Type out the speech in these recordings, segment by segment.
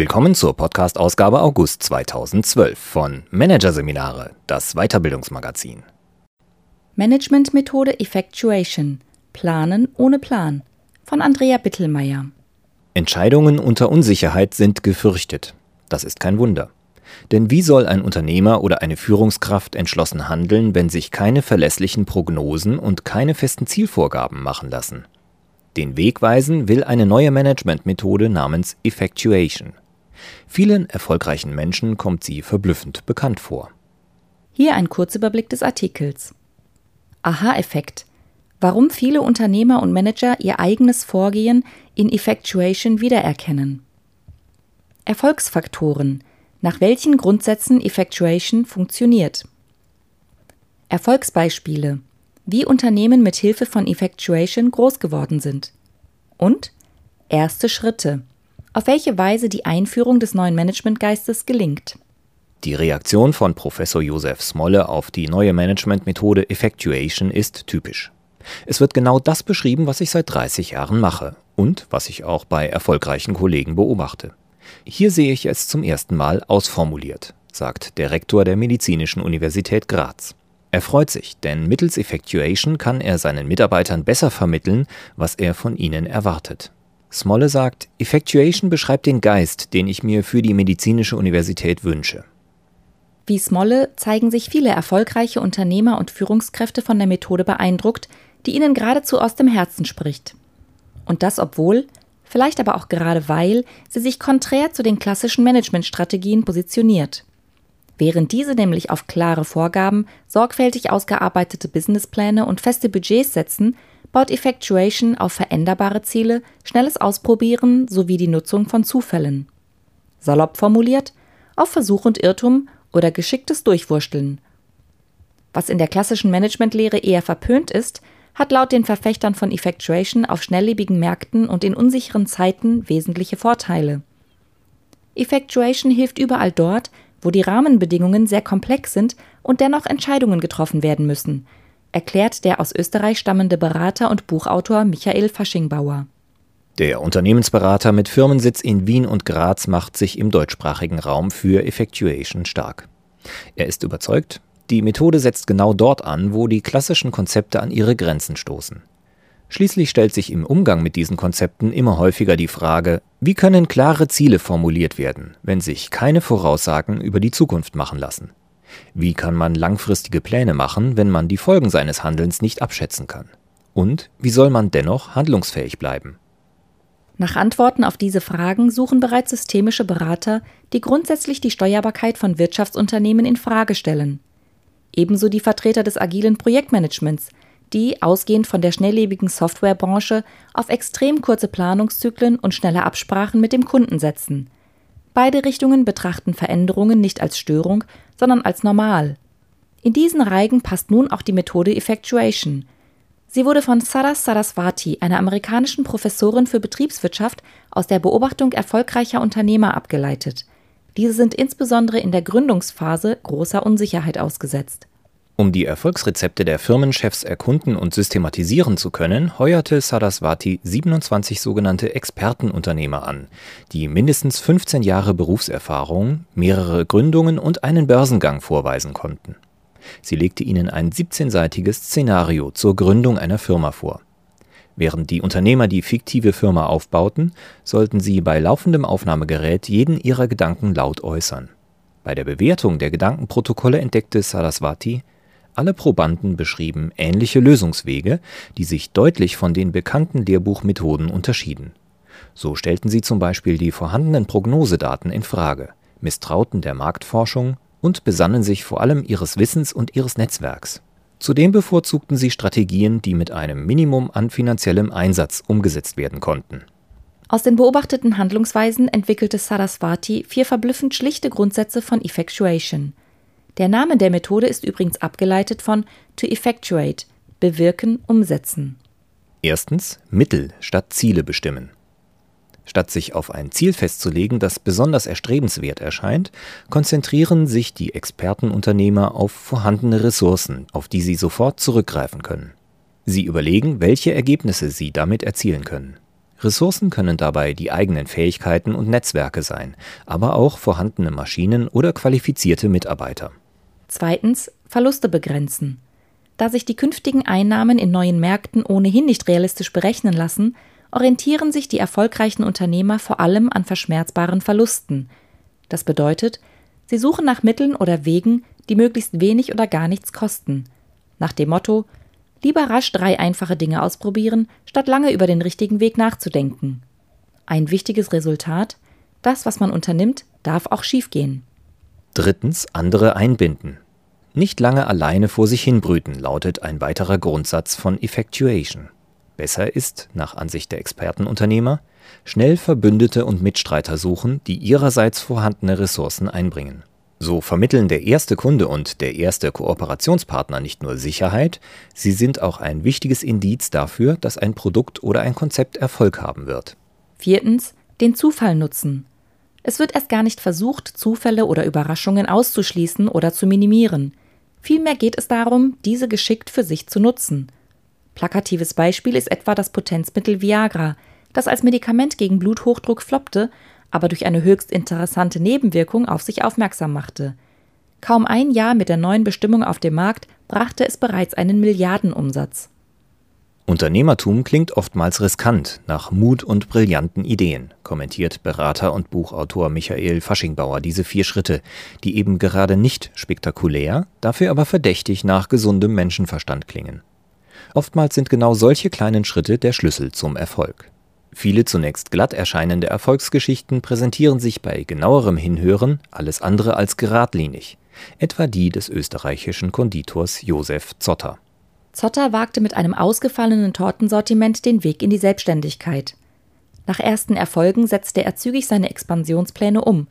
Willkommen zur Podcast-Ausgabe August 2012 von Managerseminare, das Weiterbildungsmagazin. Managementmethode Effectuation. Planen ohne Plan. Von Andrea Bittelmeier. Entscheidungen unter Unsicherheit sind gefürchtet. Das ist kein Wunder. Denn wie soll ein Unternehmer oder eine Führungskraft entschlossen handeln, wenn sich keine verlässlichen Prognosen und keine festen Zielvorgaben machen lassen? Den Weg weisen will eine neue Managementmethode namens Effectuation. Vielen erfolgreichen Menschen kommt sie verblüffend bekannt vor. Hier ein Kurzüberblick des Artikels. Aha-Effekt. Warum viele Unternehmer und Manager ihr eigenes Vorgehen in Effectuation wiedererkennen. Erfolgsfaktoren. Nach welchen Grundsätzen Effectuation funktioniert. Erfolgsbeispiele wie Unternehmen mit Hilfe von Effectuation groß geworden sind. Und erste Schritte, auf welche Weise die Einführung des neuen Managementgeistes gelingt. Die Reaktion von Professor Josef Smolle auf die neue Managementmethode Effectuation ist typisch. Es wird genau das beschrieben, was ich seit 30 Jahren mache und was ich auch bei erfolgreichen Kollegen beobachte. Hier sehe ich es zum ersten Mal ausformuliert, sagt der Rektor der Medizinischen Universität Graz. Er freut sich, denn mittels Effectuation kann er seinen Mitarbeitern besser vermitteln, was er von ihnen erwartet. Smolle sagt, Effectuation beschreibt den Geist, den ich mir für die medizinische Universität wünsche. Wie Smolle zeigen sich viele erfolgreiche Unternehmer und Führungskräfte von der Methode beeindruckt, die ihnen geradezu aus dem Herzen spricht. Und das obwohl, vielleicht aber auch gerade weil, sie sich konträr zu den klassischen Managementstrategien positioniert. Während diese nämlich auf klare Vorgaben, sorgfältig ausgearbeitete Businesspläne und feste Budgets setzen, baut Effectuation auf veränderbare Ziele, schnelles Ausprobieren sowie die Nutzung von Zufällen. Salopp formuliert, auf Versuch und Irrtum oder geschicktes Durchwursteln. Was in der klassischen Managementlehre eher verpönt ist, hat laut den Verfechtern von Effectuation auf schnelllebigen Märkten und in unsicheren Zeiten wesentliche Vorteile. Effectuation hilft überall dort, wo die Rahmenbedingungen sehr komplex sind und dennoch Entscheidungen getroffen werden müssen, erklärt der aus Österreich stammende Berater und Buchautor Michael Faschingbauer. Der Unternehmensberater mit Firmensitz in Wien und Graz macht sich im deutschsprachigen Raum für Effectuation stark. Er ist überzeugt, die Methode setzt genau dort an, wo die klassischen Konzepte an ihre Grenzen stoßen. Schließlich stellt sich im Umgang mit diesen Konzepten immer häufiger die Frage, wie können klare Ziele formuliert werden, wenn sich keine Voraussagen über die Zukunft machen lassen? Wie kann man langfristige Pläne machen, wenn man die Folgen seines Handelns nicht abschätzen kann? Und wie soll man dennoch handlungsfähig bleiben? Nach Antworten auf diese Fragen suchen bereits systemische Berater, die grundsätzlich die Steuerbarkeit von Wirtschaftsunternehmen in Frage stellen. Ebenso die Vertreter des agilen Projektmanagements, die, ausgehend von der schnelllebigen Softwarebranche, auf extrem kurze Planungszyklen und schnelle Absprachen mit dem Kunden setzen. Beide Richtungen betrachten Veränderungen nicht als Störung, sondern als normal. In diesen Reigen passt nun auch die Methode Effectuation. Sie wurde von Saras Saraswati, einer amerikanischen Professorin für Betriebswirtschaft, aus der Beobachtung erfolgreicher Unternehmer abgeleitet. Diese sind insbesondere in der Gründungsphase großer Unsicherheit ausgesetzt. Um die Erfolgsrezepte der Firmenchefs erkunden und systematisieren zu können, heuerte Saraswati 27 sogenannte Expertenunternehmer an, die mindestens 15 Jahre Berufserfahrung, mehrere Gründungen und einen Börsengang vorweisen konnten. Sie legte ihnen ein 17-seitiges Szenario zur Gründung einer Firma vor. Während die Unternehmer die fiktive Firma aufbauten, sollten sie bei laufendem Aufnahmegerät jeden ihrer Gedanken laut äußern. Bei der Bewertung der Gedankenprotokolle entdeckte Saraswati, alle Probanden beschrieben ähnliche Lösungswege, die sich deutlich von den bekannten Lehrbuchmethoden unterschieden. So stellten sie zum Beispiel die vorhandenen Prognosedaten in Frage, misstrauten der Marktforschung und besannen sich vor allem ihres Wissens und ihres Netzwerks. Zudem bevorzugten sie Strategien, die mit einem Minimum an finanziellem Einsatz umgesetzt werden konnten. Aus den beobachteten Handlungsweisen entwickelte Saraswati vier verblüffend schlichte Grundsätze von Effectuation – der Name der Methode ist übrigens abgeleitet von to effectuate, bewirken, umsetzen. Erstens Mittel statt Ziele bestimmen. Statt sich auf ein Ziel festzulegen, das besonders erstrebenswert erscheint, konzentrieren sich die Expertenunternehmer auf vorhandene Ressourcen, auf die sie sofort zurückgreifen können. Sie überlegen, welche Ergebnisse sie damit erzielen können. Ressourcen können dabei die eigenen Fähigkeiten und Netzwerke sein, aber auch vorhandene Maschinen oder qualifizierte Mitarbeiter. Zweitens Verluste begrenzen. Da sich die künftigen Einnahmen in neuen Märkten ohnehin nicht realistisch berechnen lassen, orientieren sich die erfolgreichen Unternehmer vor allem an verschmerzbaren Verlusten. Das bedeutet, sie suchen nach Mitteln oder Wegen, die möglichst wenig oder gar nichts kosten. Nach dem Motto Lieber rasch drei einfache Dinge ausprobieren, statt lange über den richtigen Weg nachzudenken. Ein wichtiges Resultat das, was man unternimmt, darf auch schiefgehen. Drittens andere einbinden. Nicht lange alleine vor sich hinbrüten, lautet ein weiterer Grundsatz von Effectuation. Besser ist, nach Ansicht der Expertenunternehmer, schnell Verbündete und Mitstreiter suchen, die ihrerseits vorhandene Ressourcen einbringen. So vermitteln der erste Kunde und der erste Kooperationspartner nicht nur Sicherheit, sie sind auch ein wichtiges Indiz dafür, dass ein Produkt oder ein Konzept Erfolg haben wird. Viertens, den Zufall nutzen. Es wird erst gar nicht versucht, Zufälle oder Überraschungen auszuschließen oder zu minimieren. Vielmehr geht es darum, diese geschickt für sich zu nutzen. Plakatives Beispiel ist etwa das Potenzmittel Viagra, das als Medikament gegen Bluthochdruck floppte, aber durch eine höchst interessante Nebenwirkung auf sich aufmerksam machte. Kaum ein Jahr mit der neuen Bestimmung auf dem Markt brachte es bereits einen Milliardenumsatz. Unternehmertum klingt oftmals riskant, nach Mut und brillanten Ideen, kommentiert Berater und Buchautor Michael Faschingbauer diese vier Schritte, die eben gerade nicht spektakulär, dafür aber verdächtig nach gesundem Menschenverstand klingen. Oftmals sind genau solche kleinen Schritte der Schlüssel zum Erfolg. Viele zunächst glatt erscheinende Erfolgsgeschichten präsentieren sich bei genauerem Hinhören alles andere als geradlinig, etwa die des österreichischen Konditors Josef Zotter. Zotter wagte mit einem ausgefallenen Tortensortiment den Weg in die Selbstständigkeit. Nach ersten Erfolgen setzte er zügig seine Expansionspläne um,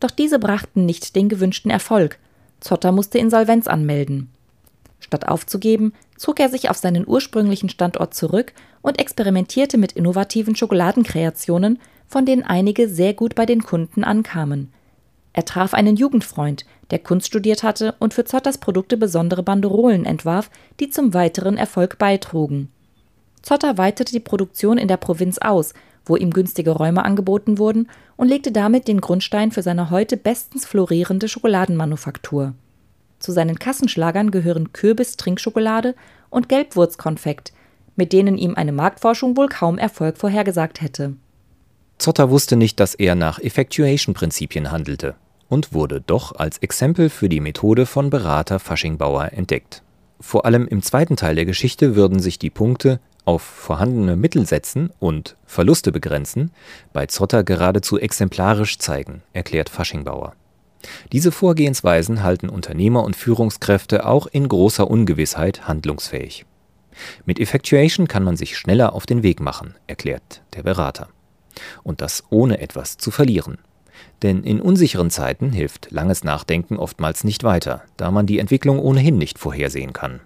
doch diese brachten nicht den gewünschten Erfolg. Zotter musste Insolvenz anmelden. Statt aufzugeben, zog er sich auf seinen ursprünglichen Standort zurück und experimentierte mit innovativen Schokoladenkreationen, von denen einige sehr gut bei den Kunden ankamen. Er traf einen Jugendfreund, der Kunst studiert hatte und für Zotters Produkte besondere Banderolen entwarf, die zum weiteren Erfolg beitrugen. Zotter weitete die Produktion in der Provinz aus, wo ihm günstige Räume angeboten wurden, und legte damit den Grundstein für seine heute bestens florierende Schokoladenmanufaktur. Zu seinen Kassenschlagern gehören Kürbis-Trinkschokolade und Gelbwurzkonfekt, mit denen ihm eine Marktforschung wohl kaum Erfolg vorhergesagt hätte. Zotter wusste nicht, dass er nach Effectuation-Prinzipien handelte und wurde doch als Exempel für die Methode von Berater Faschingbauer entdeckt. Vor allem im zweiten Teil der Geschichte würden sich die Punkte auf vorhandene Mittel setzen und Verluste begrenzen bei Zotter geradezu exemplarisch zeigen, erklärt Faschingbauer. Diese Vorgehensweisen halten Unternehmer und Führungskräfte auch in großer Ungewissheit handlungsfähig. Mit Effectuation kann man sich schneller auf den Weg machen, erklärt der Berater. Und das ohne etwas zu verlieren. Denn in unsicheren Zeiten hilft langes Nachdenken oftmals nicht weiter, da man die Entwicklung ohnehin nicht vorhersehen kann.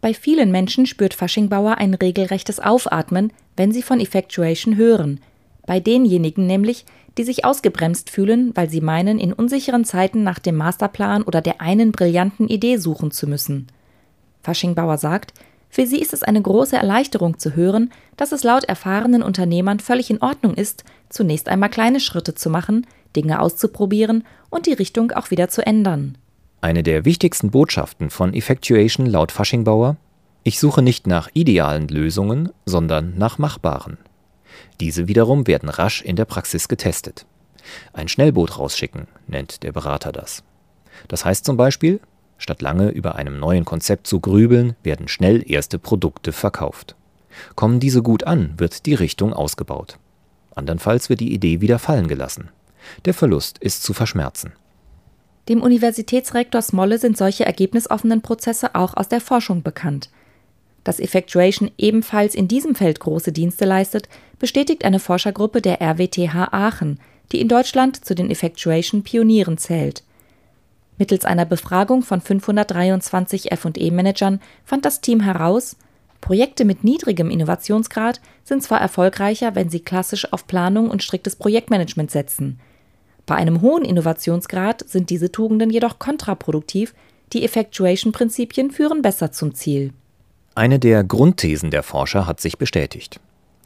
Bei vielen Menschen spürt Faschingbauer ein regelrechtes Aufatmen, wenn sie von Effectuation hören. Bei denjenigen nämlich, die sich ausgebremst fühlen, weil sie meinen, in unsicheren Zeiten nach dem Masterplan oder der einen brillanten Idee suchen zu müssen. Faschingbauer sagt, für sie ist es eine große Erleichterung zu hören, dass es laut erfahrenen Unternehmern völlig in Ordnung ist, zunächst einmal kleine Schritte zu machen, Dinge auszuprobieren und die Richtung auch wieder zu ändern. Eine der wichtigsten Botschaften von Effectuation laut Faschingbauer Ich suche nicht nach idealen Lösungen, sondern nach machbaren. Diese wiederum werden rasch in der Praxis getestet. Ein Schnellboot rausschicken, nennt der Berater das. Das heißt zum Beispiel, Statt lange über einem neuen Konzept zu grübeln, werden schnell erste Produkte verkauft. Kommen diese gut an, wird die Richtung ausgebaut. Andernfalls wird die Idee wieder fallen gelassen. Der Verlust ist zu verschmerzen. Dem Universitätsrektor Smolle sind solche ergebnisoffenen Prozesse auch aus der Forschung bekannt. Dass Effectuation ebenfalls in diesem Feld große Dienste leistet, bestätigt eine Forschergruppe der RWTH Aachen, die in Deutschland zu den Effectuation-Pionieren zählt. Mittels einer Befragung von 523 FE-Managern fand das Team heraus, Projekte mit niedrigem Innovationsgrad sind zwar erfolgreicher, wenn sie klassisch auf Planung und striktes Projektmanagement setzen. Bei einem hohen Innovationsgrad sind diese Tugenden jedoch kontraproduktiv, die Effectuation-Prinzipien führen besser zum Ziel. Eine der Grundthesen der Forscher hat sich bestätigt.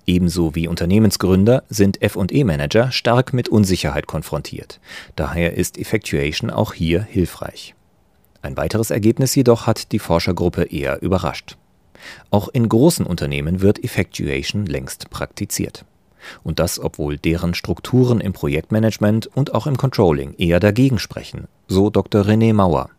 Ebenso wie Unternehmensgründer sind FE-Manager stark mit Unsicherheit konfrontiert. Daher ist Effectuation auch hier hilfreich. Ein weiteres Ergebnis jedoch hat die Forschergruppe eher überrascht. Auch in großen Unternehmen wird Effectuation längst praktiziert. Und das, obwohl deren Strukturen im Projektmanagement und auch im Controlling eher dagegen sprechen, so Dr. René Mauer.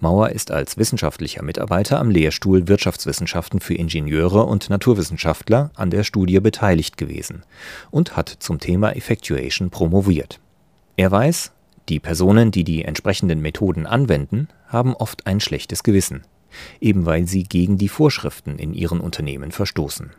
Mauer ist als wissenschaftlicher Mitarbeiter am Lehrstuhl Wirtschaftswissenschaften für Ingenieure und Naturwissenschaftler an der Studie beteiligt gewesen und hat zum Thema Effectuation promoviert. Er weiß, die Personen, die die entsprechenden Methoden anwenden, haben oft ein schlechtes Gewissen, eben weil sie gegen die Vorschriften in ihren Unternehmen verstoßen.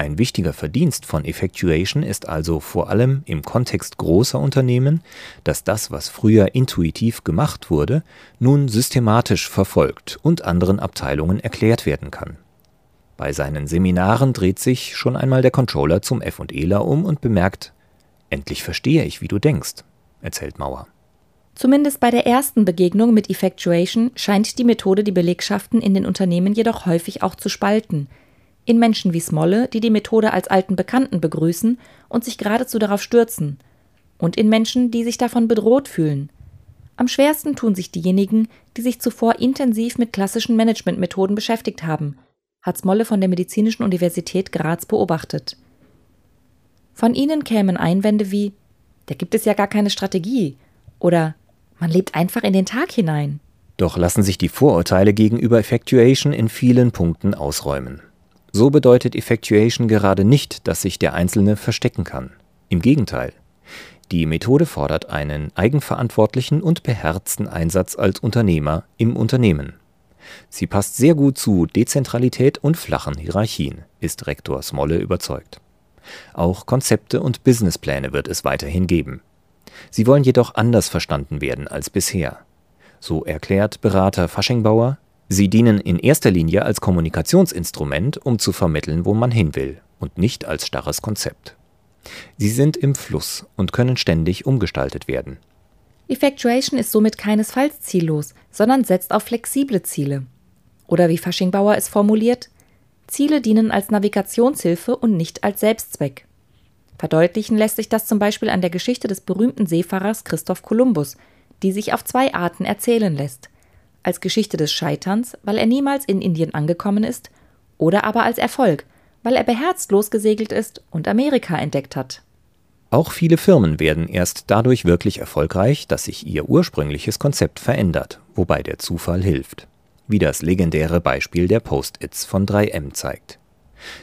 Ein wichtiger Verdienst von Effectuation ist also vor allem im Kontext großer Unternehmen, dass das, was früher intuitiv gemacht wurde, nun systematisch verfolgt und anderen Abteilungen erklärt werden kann. Bei seinen Seminaren dreht sich schon einmal der Controller zum F&Eler um und bemerkt, endlich verstehe ich, wie du denkst, erzählt Mauer. Zumindest bei der ersten Begegnung mit Effectuation scheint die Methode die Belegschaften in den Unternehmen jedoch häufig auch zu spalten – in Menschen wie Smolle, die die Methode als alten Bekannten begrüßen und sich geradezu darauf stürzen, und in Menschen, die sich davon bedroht fühlen. Am schwersten tun sich diejenigen, die sich zuvor intensiv mit klassischen Managementmethoden beschäftigt haben, hat Smolle von der Medizinischen Universität Graz beobachtet. Von ihnen kämen Einwände wie da gibt es ja gar keine Strategie oder man lebt einfach in den Tag hinein. Doch lassen sich die Vorurteile gegenüber Effectuation in vielen Punkten ausräumen. So bedeutet Effectuation gerade nicht, dass sich der Einzelne verstecken kann. Im Gegenteil. Die Methode fordert einen eigenverantwortlichen und beherzten Einsatz als Unternehmer im Unternehmen. Sie passt sehr gut zu Dezentralität und flachen Hierarchien, ist Rektor Smolle überzeugt. Auch Konzepte und Businesspläne wird es weiterhin geben. Sie wollen jedoch anders verstanden werden als bisher. So erklärt Berater Faschingbauer, Sie dienen in erster Linie als Kommunikationsinstrument, um zu vermitteln, wo man hin will, und nicht als starres Konzept. Sie sind im Fluss und können ständig umgestaltet werden. Effectuation ist somit keinesfalls ziellos, sondern setzt auf flexible Ziele. Oder wie Faschingbauer es formuliert, Ziele dienen als Navigationshilfe und nicht als Selbstzweck. Verdeutlichen lässt sich das zum Beispiel an der Geschichte des berühmten Seefahrers Christoph Kolumbus, die sich auf zwei Arten erzählen lässt – als Geschichte des Scheiterns, weil er niemals in Indien angekommen ist, oder aber als Erfolg, weil er beherzt losgesegelt ist und Amerika entdeckt hat. Auch viele Firmen werden erst dadurch wirklich erfolgreich, dass sich ihr ursprüngliches Konzept verändert, wobei der Zufall hilft. Wie das legendäre Beispiel der Post-its von 3M zeigt.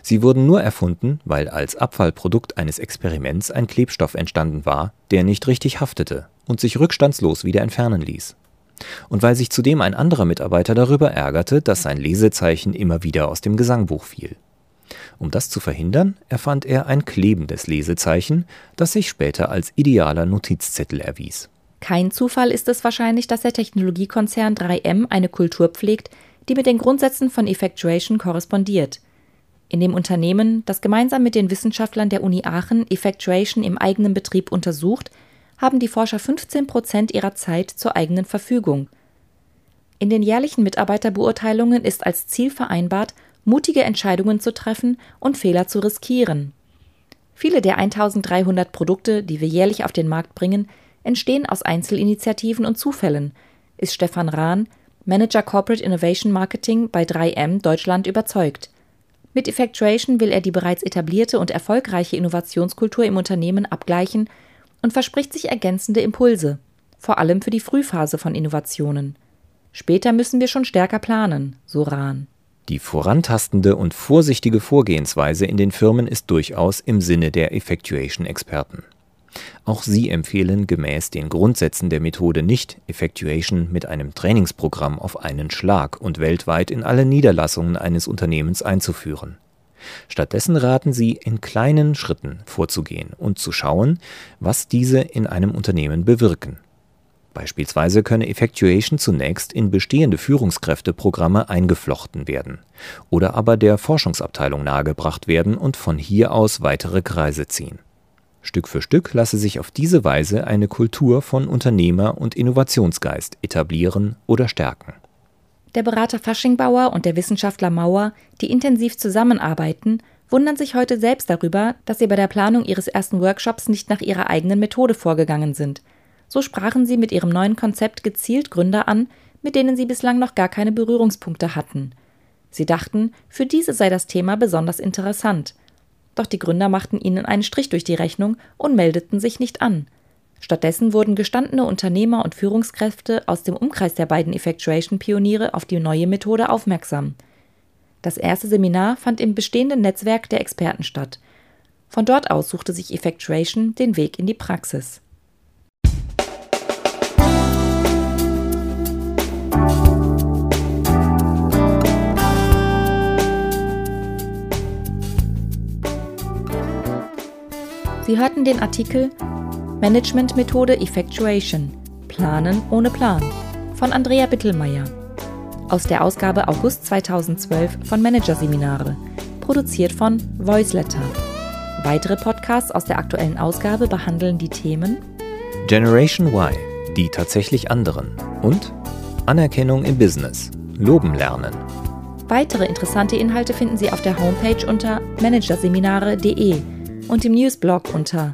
Sie wurden nur erfunden, weil als Abfallprodukt eines Experiments ein Klebstoff entstanden war, der nicht richtig haftete und sich rückstandslos wieder entfernen ließ und weil sich zudem ein anderer Mitarbeiter darüber ärgerte, dass sein Lesezeichen immer wieder aus dem Gesangbuch fiel. Um das zu verhindern, erfand er ein klebendes Lesezeichen, das sich später als idealer Notizzettel erwies. Kein Zufall ist es wahrscheinlich, dass der Technologiekonzern 3M eine Kultur pflegt, die mit den Grundsätzen von Effectuation korrespondiert. In dem Unternehmen, das gemeinsam mit den Wissenschaftlern der Uni Aachen Effectuation im eigenen Betrieb untersucht, haben die Forscher 15 Prozent ihrer Zeit zur eigenen Verfügung. In den jährlichen Mitarbeiterbeurteilungen ist als Ziel vereinbart, mutige Entscheidungen zu treffen und Fehler zu riskieren. Viele der 1300 Produkte, die wir jährlich auf den Markt bringen, entstehen aus Einzelinitiativen und Zufällen, ist Stefan Rahn, Manager Corporate Innovation Marketing bei 3M Deutschland überzeugt. Mit Effectuation will er die bereits etablierte und erfolgreiche Innovationskultur im Unternehmen abgleichen und verspricht sich ergänzende Impulse, vor allem für die Frühphase von Innovationen. Später müssen wir schon stärker planen, so Rahn. Die vorantastende und vorsichtige Vorgehensweise in den Firmen ist durchaus im Sinne der Effectuation-Experten. Auch sie empfehlen gemäß den Grundsätzen der Methode nicht, Effectuation mit einem Trainingsprogramm auf einen Schlag und weltweit in alle Niederlassungen eines Unternehmens einzuführen. Stattdessen raten sie, in kleinen Schritten vorzugehen und zu schauen, was diese in einem Unternehmen bewirken. Beispielsweise könne Effectuation zunächst in bestehende Führungskräfteprogramme eingeflochten werden oder aber der Forschungsabteilung nahegebracht werden und von hier aus weitere Kreise ziehen. Stück für Stück lasse sich auf diese Weise eine Kultur von Unternehmer- und Innovationsgeist etablieren oder stärken der Berater Faschingbauer und der Wissenschaftler Mauer, die intensiv zusammenarbeiten, wundern sich heute selbst darüber, dass sie bei der Planung ihres ersten Workshops nicht nach ihrer eigenen Methode vorgegangen sind. So sprachen sie mit ihrem neuen Konzept gezielt Gründer an, mit denen sie bislang noch gar keine Berührungspunkte hatten. Sie dachten, für diese sei das Thema besonders interessant. Doch die Gründer machten ihnen einen Strich durch die Rechnung und meldeten sich nicht an. Stattdessen wurden gestandene Unternehmer und Führungskräfte aus dem Umkreis der beiden Effectuation-Pioniere auf die neue Methode aufmerksam. Das erste Seminar fand im bestehenden Netzwerk der Experten statt. Von dort aus suchte sich Effectuation den Weg in die Praxis. Sie hörten den Artikel Managementmethode Effectuation. Planen ohne Plan. Von Andrea Bittelmeier. Aus der Ausgabe August 2012 von Managerseminare, produziert von Voiceletter. Weitere Podcasts aus der aktuellen Ausgabe behandeln die Themen Generation Y, die tatsächlich anderen. Und Anerkennung im Business, loben lernen. Weitere interessante Inhalte finden Sie auf der Homepage unter managerseminare.de und im Newsblog unter